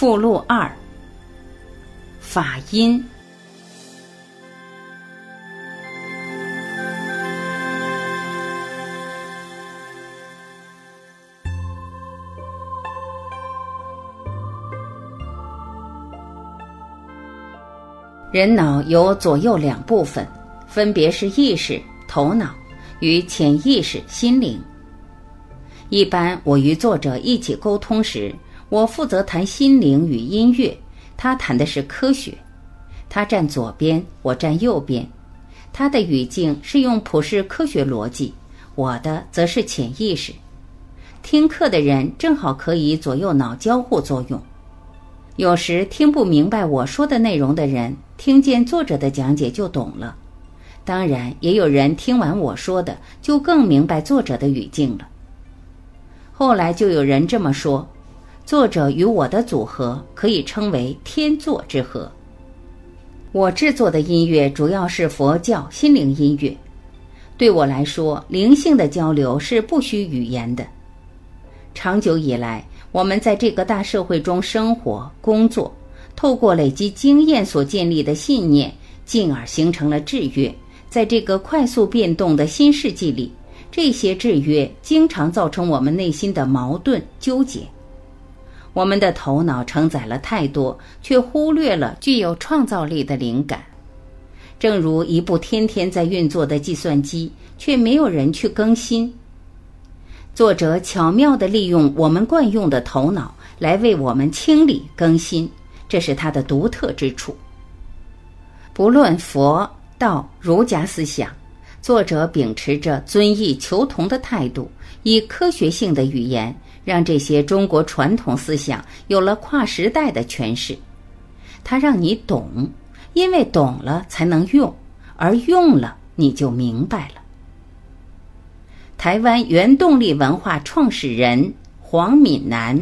附录二：法音。人脑有左右两部分，分别是意识、头脑与潜意识、心灵。一般我与作者一起沟通时，我负责谈心灵与音乐，他谈的是科学。他站左边，我站右边。他的语境是用普世科学逻辑，我的则是潜意识。听课的人正好可以左右脑交互作用。有时听不明白我说的内容的人，听见作者的讲解就懂了。当然，也有人听完我说的，就更明白作者的语境了。后来就有人这么说：作者与我的组合可以称为天作之合。我制作的音乐主要是佛教心灵音乐，对我来说，灵性的交流是不需语言的。长久以来，我们在这个大社会中生活、工作，透过累积经验所建立的信念，进而形成了制约。在这个快速变动的新世纪里。这些制约经常造成我们内心的矛盾纠结，我们的头脑承载了太多，却忽略了具有创造力的灵感。正如一部天天在运作的计算机，却没有人去更新。作者巧妙地利用我们惯用的头脑来为我们清理更新，这是他的独特之处。不论佛道、儒家思想。作者秉持着遵义求同的态度，以科学性的语言，让这些中国传统思想有了跨时代的诠释。他让你懂，因为懂了才能用，而用了你就明白了。台湾原动力文化创始人黄敏南。